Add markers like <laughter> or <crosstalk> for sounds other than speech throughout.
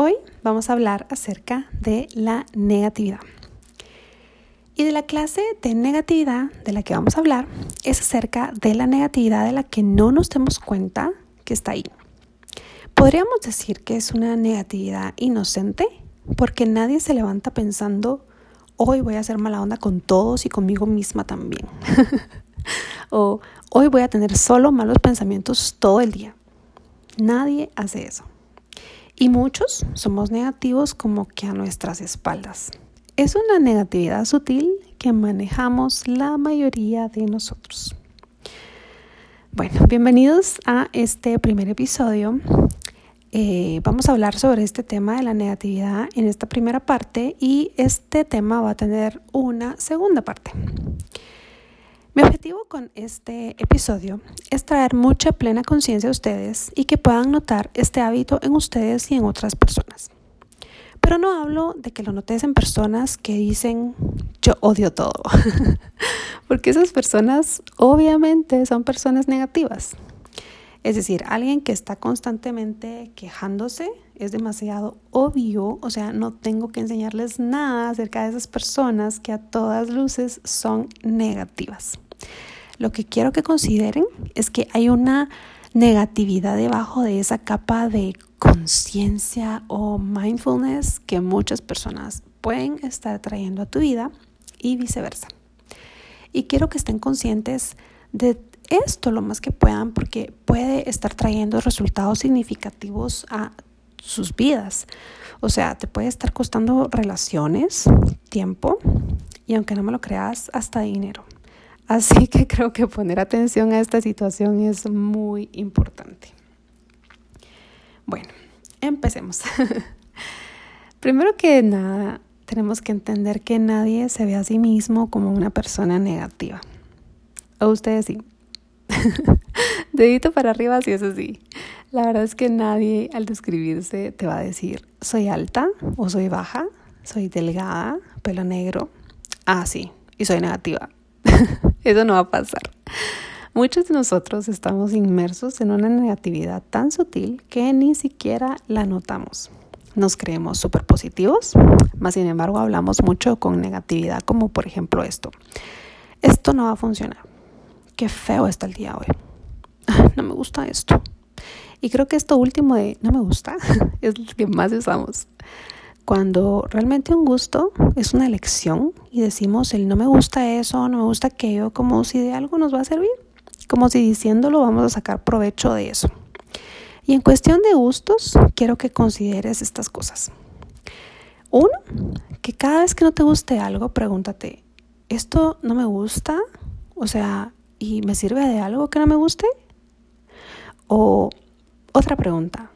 Hoy vamos a hablar acerca de la negatividad. Y de la clase de negatividad de la que vamos a hablar es acerca de la negatividad de la que no nos demos cuenta que está ahí. Podríamos decir que es una negatividad inocente porque nadie se levanta pensando, hoy voy a hacer mala onda con todos y conmigo misma también. <laughs> o hoy voy a tener solo malos pensamientos todo el día. Nadie hace eso. Y muchos somos negativos como que a nuestras espaldas. Es una negatividad sutil que manejamos la mayoría de nosotros. Bueno, bienvenidos a este primer episodio. Eh, vamos a hablar sobre este tema de la negatividad en esta primera parte y este tema va a tener una segunda parte. Mi objetivo con este episodio es traer mucha plena conciencia a ustedes y que puedan notar este hábito en ustedes y en otras personas. Pero no hablo de que lo notes en personas que dicen yo odio todo, <laughs> porque esas personas obviamente son personas negativas. Es decir, alguien que está constantemente quejándose es demasiado obvio, o sea, no tengo que enseñarles nada acerca de esas personas que a todas luces son negativas. Lo que quiero que consideren es que hay una negatividad debajo de esa capa de conciencia o mindfulness que muchas personas pueden estar trayendo a tu vida y viceversa. Y quiero que estén conscientes de esto lo más que puedan porque puede estar trayendo resultados significativos a sus vidas. O sea, te puede estar costando relaciones, tiempo y aunque no me lo creas, hasta dinero. Así <laughs> que creo que poner atención a esta situación es muy importante. Bueno, empecemos. <laughs> Primero que nada, tenemos que entender que nadie se ve a sí mismo como una persona negativa. O ustedes sí. <laughs> Dedito para arriba si eso sí. La verdad es que nadie al describirse te va a decir soy alta o soy baja, soy delgada, pelo negro. Ah, sí, y soy negativa. Eso no va a pasar. Muchos de nosotros estamos inmersos en una negatividad tan sutil que ni siquiera la notamos. Nos creemos súper positivos, más sin embargo hablamos mucho con negatividad como por ejemplo esto. Esto no va a funcionar. Qué feo está el día hoy. <laughs> No me gusta esto. Y creo que esto último de no me gusta <laughs> es lo que más usamos cuando realmente un gusto es una elección y decimos el no me gusta eso, no me gusta aquello, como si de algo nos va a servir, como si diciéndolo vamos a sacar provecho de eso. Y en cuestión de gustos, quiero que consideres estas cosas. Uno, que cada vez que no te guste algo, pregúntate, ¿esto no me gusta? O sea, ¿y me sirve de algo que no me guste? O otra pregunta,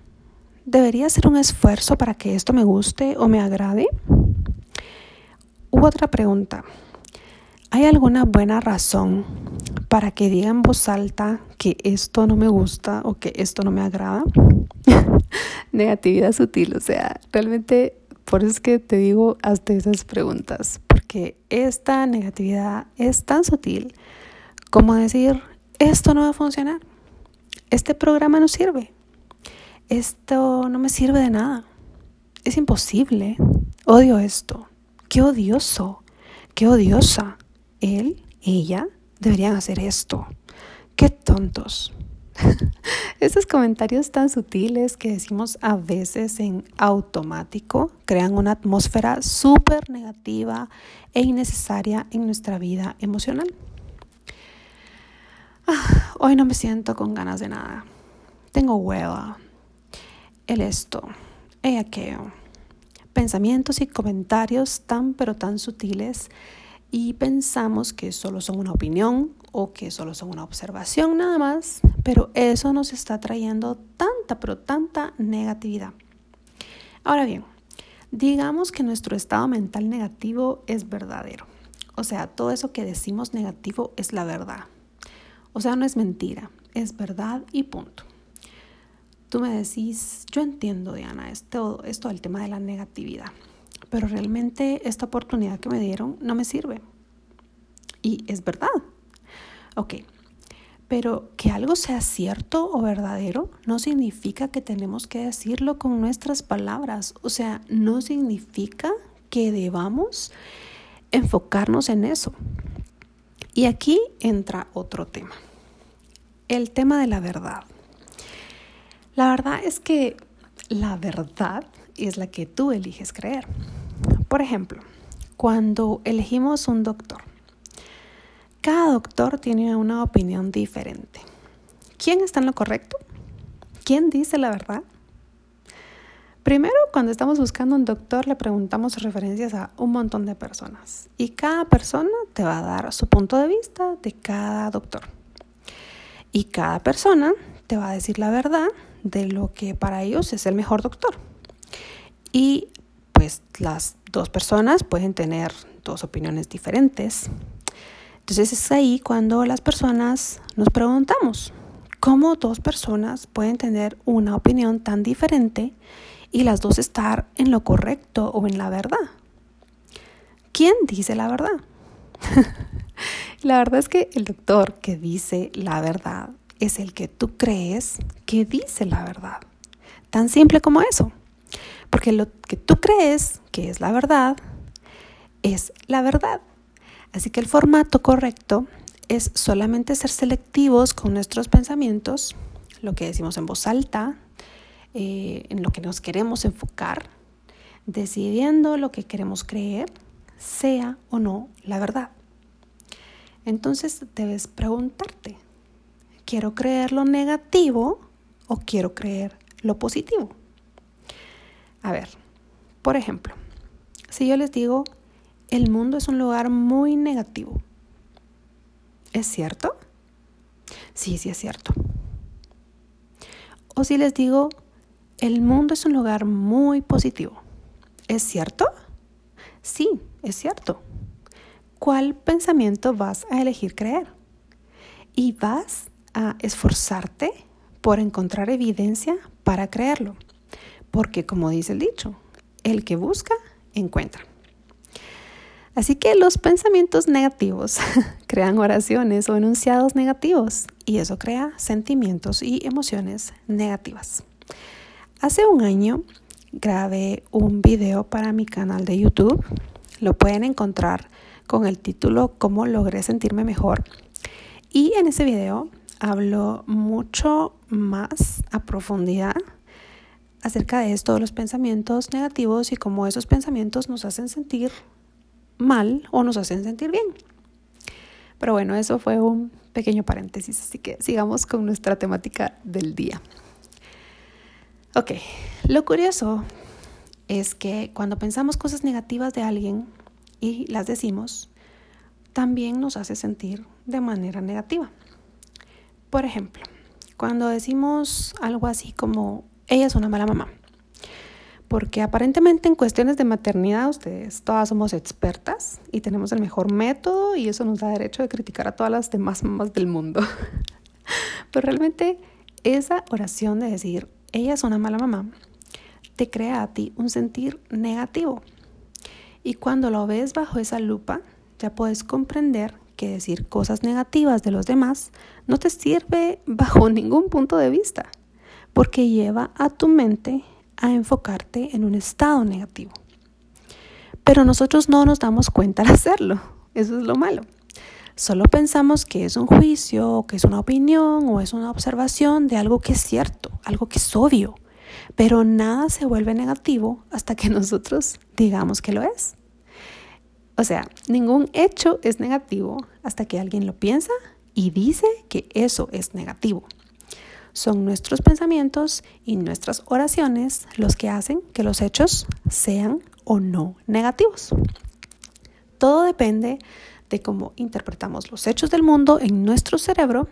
¿Debería hacer un esfuerzo para que esto me guste o me agrade? U otra pregunta. ¿Hay alguna buena razón para que diga en voz alta que esto no me gusta o que esto no me agrada? <laughs> Negatividad sutil, o sea, realmente por eso es que te digo hasta esas preguntas, porque esta negatividad es tan sutil como decir, esto no va a funcionar, este programa no sirve, esto no me sirve de nada. Es imposible. Odio esto. Qué odioso. Qué odiosa. Él, ella, deberían hacer esto. Qué tontos. <laughs> Estos comentarios tan sutiles que decimos a veces en automático crean una atmósfera súper negativa e innecesaria en nuestra vida emocional. Ah, hoy no me siento con ganas de nada. Tengo hueva el esto, el aquello. Pensamientos y comentarios tan pero tan sutiles y pensamos que solo son una opinión o que solo son una observación nada más, pero eso nos está trayendo tanta pero tanta negatividad. Ahora bien, digamos que nuestro estado mental negativo es verdadero. O sea, todo eso que decimos negativo es la verdad. O sea, no es mentira, es verdad y punto tú me decís, yo entiendo, Diana, esto, esto del tema de la negatividad, pero realmente esta oportunidad que me dieron no me sirve. Y es verdad. Ok, Pero que algo sea cierto o verdadero no significa que tenemos que decirlo con nuestras palabras. O sea, no significa que debamos enfocarnos en eso. Y aquí entra otro tema, el tema de la verdad. La verdad es que la verdad es la que tú eliges creer. Por ejemplo, cuando elegimos un doctor, cada doctor tiene una opinión diferente. ¿Quién está en lo correcto? ¿Quién dice la verdad? Primero, cuando estamos buscando un doctor, le preguntamos referencias a un montón de personas y cada persona te va a dar su punto de vista de cada doctor. Y cada persona te va a decir la verdad de lo que para ellos es el mejor doctor. Y pues las dos personas pueden tener dos opiniones diferentes. Entonces es ahí cuando las personas nos preguntamos, ¿cómo dos personas pueden tener una opinión tan diferente y las dos estar en lo correcto o en la verdad? ¿Quién dice la verdad? <laughs> la verdad es que el doctor que dice la verdad es el que tú crees que dice la verdad. Tan simple como eso. Porque lo que tú crees que es la verdad es la verdad. Así que el formato correcto es solamente ser selectivos con nuestros pensamientos, lo que decimos en voz alta, eh, en lo que nos queremos enfocar, decidiendo lo que queremos creer, sea o no la verdad. Entonces debes preguntarte, ¿quiero creer lo negativo o quiero creer lo positivo? A ver, por ejemplo, si yo les digo, el mundo es un lugar muy negativo, ¿es cierto? Sí, sí es cierto. O si les digo, el mundo es un lugar muy positivo, ¿es cierto? Sí, es cierto. ¿Cuál pensamiento vas a elegir creer? Y vas a esforzarte por encontrar evidencia para creerlo. Porque como dice el dicho, el que busca, encuentra. Así que los pensamientos negativos <laughs> crean oraciones o enunciados negativos y eso crea sentimientos y emociones negativas. Hace un año grabé un video para mi canal de YouTube. Lo pueden encontrar con el título Cómo logré sentirme mejor. Y en ese video hablo mucho más a profundidad acerca de esto, de los pensamientos negativos y cómo esos pensamientos nos hacen sentir mal o nos hacen sentir bien. Pero bueno, eso fue un pequeño paréntesis, así que sigamos con nuestra temática del día. Ok, lo curioso es que cuando pensamos cosas negativas de alguien y las decimos, también nos hace sentir de manera negativa. Por ejemplo, cuando decimos algo así como, ella es una mala mamá, porque aparentemente en cuestiones de maternidad ustedes todas somos expertas y tenemos el mejor método y eso nos da derecho de criticar a todas las demás mamás del mundo. <laughs> Pero realmente esa oración de decir, ella es una mala mamá, te crea a ti un sentir negativo. Y cuando lo ves bajo esa lupa, ya puedes comprender decir cosas negativas de los demás no te sirve <laughs> bajo ningún punto de vista, porque lleva a tu mente a enfocarte en un estado negativo. Pero nosotros no nos damos cuenta al hacerlo, eso es lo malo. Solo pensamos que es un juicio, que es una opinión o es una observación de algo que es cierto, algo que es obvio, pero nada se vuelve negativo hasta que <laughs> nosotros digamos que lo es. O sea, ningún hecho es negativo hasta que alguien lo piensa y dice que eso es negativo. Son nuestros pensamientos y nuestras oraciones los que hacen que los hechos sean o no negativos. Todo depende de cómo interpretamos los hechos del mundo en nuestro cerebro.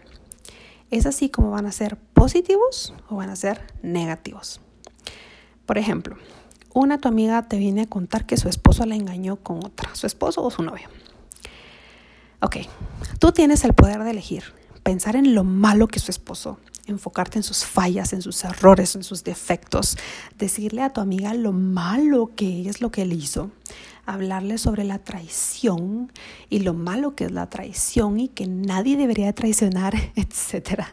Es así como van a ser positivos o van a ser negativos. Por ejemplo, una tu amiga te viene a contar que su esposo la engañó con otra, su esposo o su novio. Ok, tú tienes el poder de elegir, pensar en lo malo que su esposo, enfocarte en sus fallas, en sus errores, en sus defectos, decirle a tu amiga lo malo que es lo que él hizo, hablarle sobre la traición y lo malo que es la traición y que nadie debería traicionar, <laughs> etc.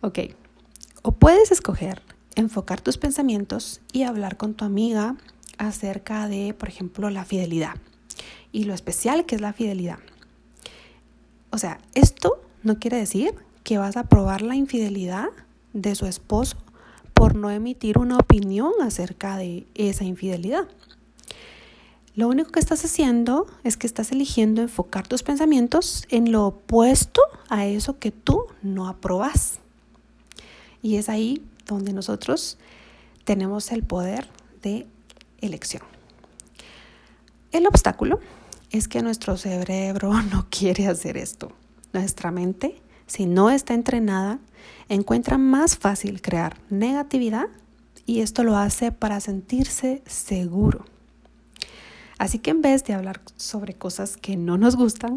Ok, o puedes escoger enfocar tus pensamientos y hablar con tu amiga acerca de, por ejemplo, la fidelidad y lo especial que es la fidelidad. O sea, esto no quiere decir que vas a probar la infidelidad de su esposo por no emitir una opinión acerca de esa infidelidad. Lo único que estás haciendo es que estás eligiendo enfocar tus pensamientos en lo opuesto a eso que tú no aprobas. Y es ahí donde nosotros tenemos el poder de elección. El obstáculo es que nuestro cerebro <laughs> no quiere hacer esto. Nuestra mente, si no está entrenada, encuentra más fácil crear negatividad y esto lo hace para sentirse seguro. Así que en vez de hablar sobre cosas que no nos gustan,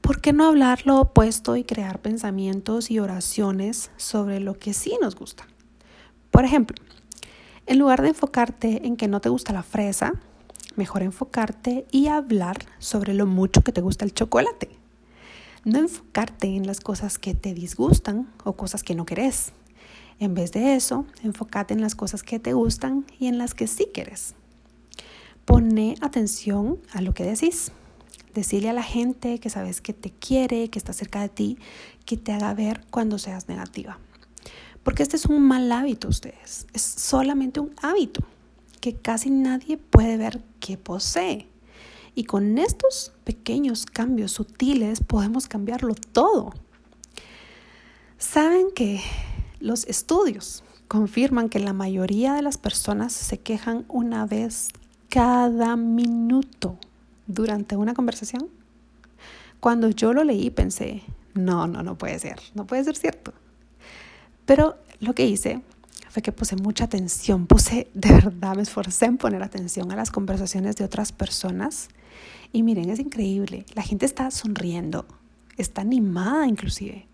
¿por qué no hablar lo opuesto y crear pensamientos y oraciones sobre lo que sí nos gusta? Por ejemplo, en lugar de enfocarte en que no te gusta la fresa, mejor enfocarte y hablar sobre lo mucho que te gusta el chocolate. No enfocarte en las cosas que te disgustan o cosas que no querés. En vez de eso, enfócate en las cosas que te gustan y en las que sí quieres. Pone atención a lo que decís. Decirle a la gente que sabes que te quiere, que está cerca de ti, que te haga ver cuando seas negativa. Porque este es un mal hábito, ustedes. Es solamente un hábito que casi nadie puede ver que posee. Y con estos pequeños cambios sutiles podemos cambiarlo todo. Saben que los estudios confirman que la mayoría de las personas se quejan una vez cada minuto durante una conversación. Cuando yo lo leí pensé, no, no, no puede ser, no puede ser cierto. Pero lo que hice fue que puse mucha atención, puse, de verdad me esforcé en poner atención a las conversaciones de otras personas. Y miren, es increíble, la gente está sonriendo, está animada inclusive,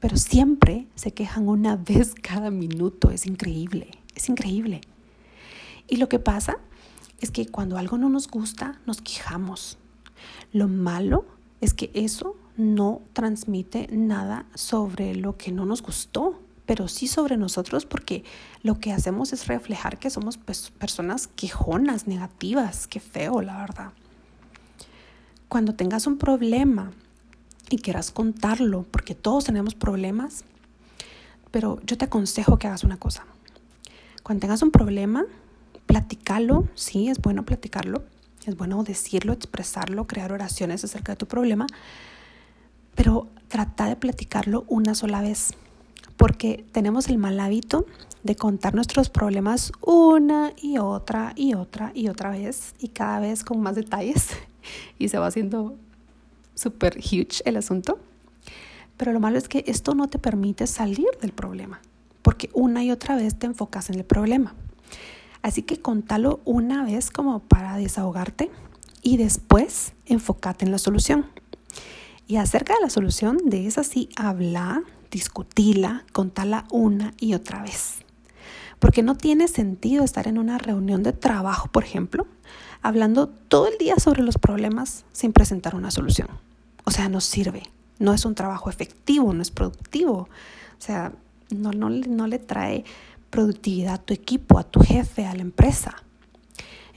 pero siempre se quejan una <laughs> vez cada minuto, es increíble, es increíble. Y lo que pasa es que cuando algo no nos gusta, nos quejamos. Lo malo es que eso no transmite nada sobre lo que no nos gustó pero sí sobre nosotros porque lo que hacemos es reflejar que somos personas quejonas, negativas, qué feo, la verdad. Cuando tengas un problema y quieras contarlo, porque todos tenemos problemas, pero yo te aconsejo que hagas una cosa. Cuando tengas un problema, platicalo, sí, es bueno platicarlo, es bueno decirlo, expresarlo, crear oraciones acerca de tu problema, pero trata de platicarlo una sola vez porque tenemos el mal hábito de contar nuestros problemas una y otra y otra y otra vez y cada vez con más detalles <laughs> y se va haciendo súper huge el asunto. Pero lo malo es que esto no te permite salir del problema, porque una y otra vez te enfocas en el problema. Así que contalo una vez como para desahogarte y después enfócate en la solución. Y acerca de la solución, de esa sí habla discutila, contala una y otra vez. Porque no tiene sentido estar en una reunión de trabajo, por ejemplo, hablando todo el día sobre los problemas sin presentar una solución. O sea, no sirve, no es un trabajo efectivo, no es productivo. O sea, no, no, no le trae productividad a tu equipo, a tu jefe, a la empresa.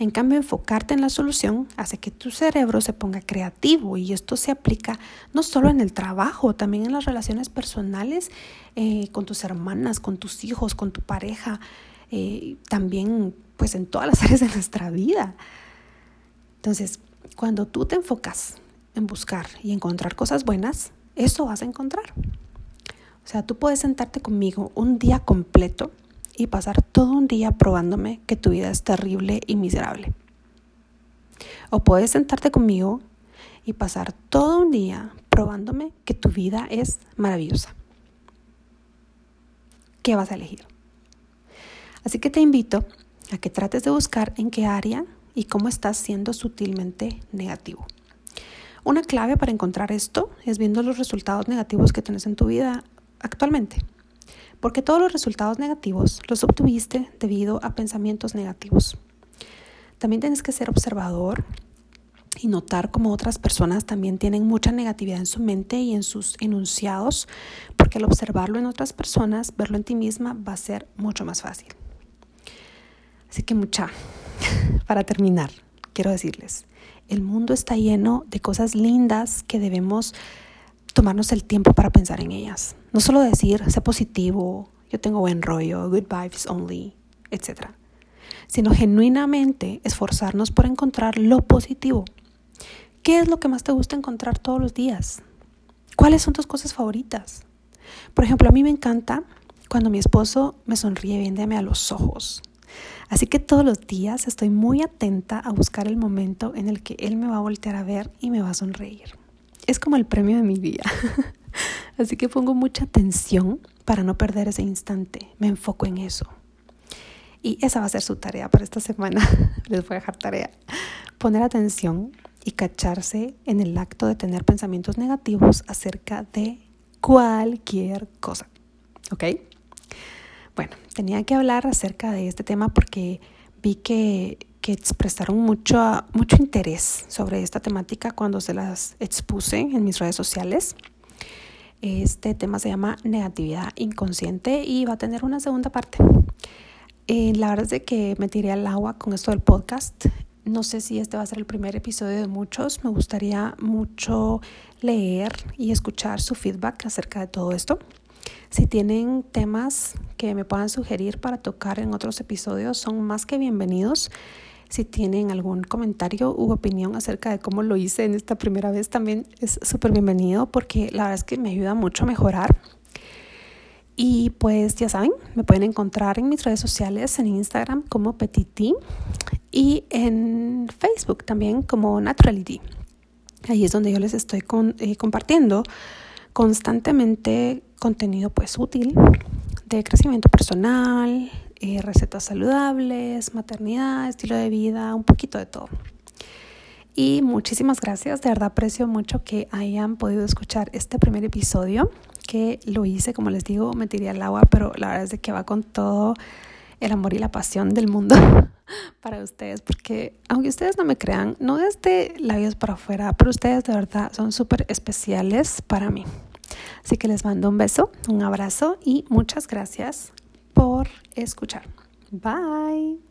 En cambio, enfocarte en la solución hace que tu cerebro se ponga creativo y esto se aplica no solo en el trabajo, también en las relaciones personales eh, con tus hermanas, con tus hijos, con tu pareja, eh, también pues en todas las <laughs> áreas de nuestra vida. Entonces, cuando tú te enfocas en buscar y encontrar cosas buenas, eso vas a encontrar. O sea, tú puedes sentarte conmigo un día completo y pasar todo un día probándome que tu vida es terrible y miserable. O puedes sentarte conmigo y pasar todo un día probándome que tu vida es maravillosa. ¿Qué vas a elegir? Así que te invito a que trates de buscar en qué área y cómo estás siendo sutilmente negativo. Una clave para encontrar esto es viendo los resultados negativos que tienes en tu vida actualmente porque todos los resultados negativos los obtuviste debido a pensamientos negativos. También tienes que ser observador y notar cómo otras personas también tienen mucha negatividad en su mente y en sus enunciados, porque al observarlo en otras personas, verlo en ti misma va a ser mucho más fácil. Así que mucha, <laughs> para terminar, quiero decirles, el mundo está lleno de cosas lindas que debemos tomarnos el tiempo para pensar en ellas. No solo decir, sé positivo, yo tengo buen rollo, good vibes only, etc. Sino genuinamente esforzarnos por encontrar lo positivo. ¿Qué es lo que más te gusta encontrar todos los días? ¿Cuáles son tus cosas favoritas? Por ejemplo, a mí me encanta cuando mi esposo me sonríe viéndome a los ojos. Así que todos los días estoy muy atenta a buscar el momento en el que él me va a voltear a ver y me va a sonreír. Es como el premio de mi día. <laughs> Así que pongo mucha atención para no perder ese instante. Me enfoco en eso. Y esa va a ser su tarea para esta semana. <laughs> Les voy a dejar tarea. Poner atención y cacharse en el acto de tener pensamientos negativos acerca de cualquier cosa. ¿Ok? Bueno, tenía que hablar acerca de este tema porque vi que, que expresaron mucho, mucho interés sobre esta temática cuando se las expuse en mis redes sociales. Este tema se llama negatividad inconsciente y va a tener una segunda parte. Eh, la verdad es de que me tiré al agua con esto del podcast. No sé si este va a ser el primer episodio de muchos. Me gustaría mucho leer y escuchar su feedback acerca de todo esto. Si tienen temas que me puedan sugerir para tocar en otros episodios, son más que bienvenidos. Si tienen algún comentario u opinión acerca de cómo lo hice en esta primera vez, también es súper bienvenido porque la verdad es que me ayuda mucho a mejorar. Y pues ya saben, me pueden encontrar en mis redes sociales, en Instagram como Petiti y en Facebook también como Naturality. Ahí es donde yo les estoy eh, compartiendo constantemente contenido pues útil de crecimiento personal, eh, recetas saludables, maternidad, estilo de vida, un poquito de todo. Y muchísimas gracias, de verdad aprecio mucho que hayan podido escuchar este primer episodio, que lo hice, como les digo, me tiré al agua, pero la verdad es que va con todo el amor y la pasión del mundo <laughs> para ustedes, porque aunque ustedes no me crean, no desde labios para afuera, pero ustedes de verdad son súper especiales para mí. Así que les mando un beso, un abrazo y muchas gracias por escuchar. Bye.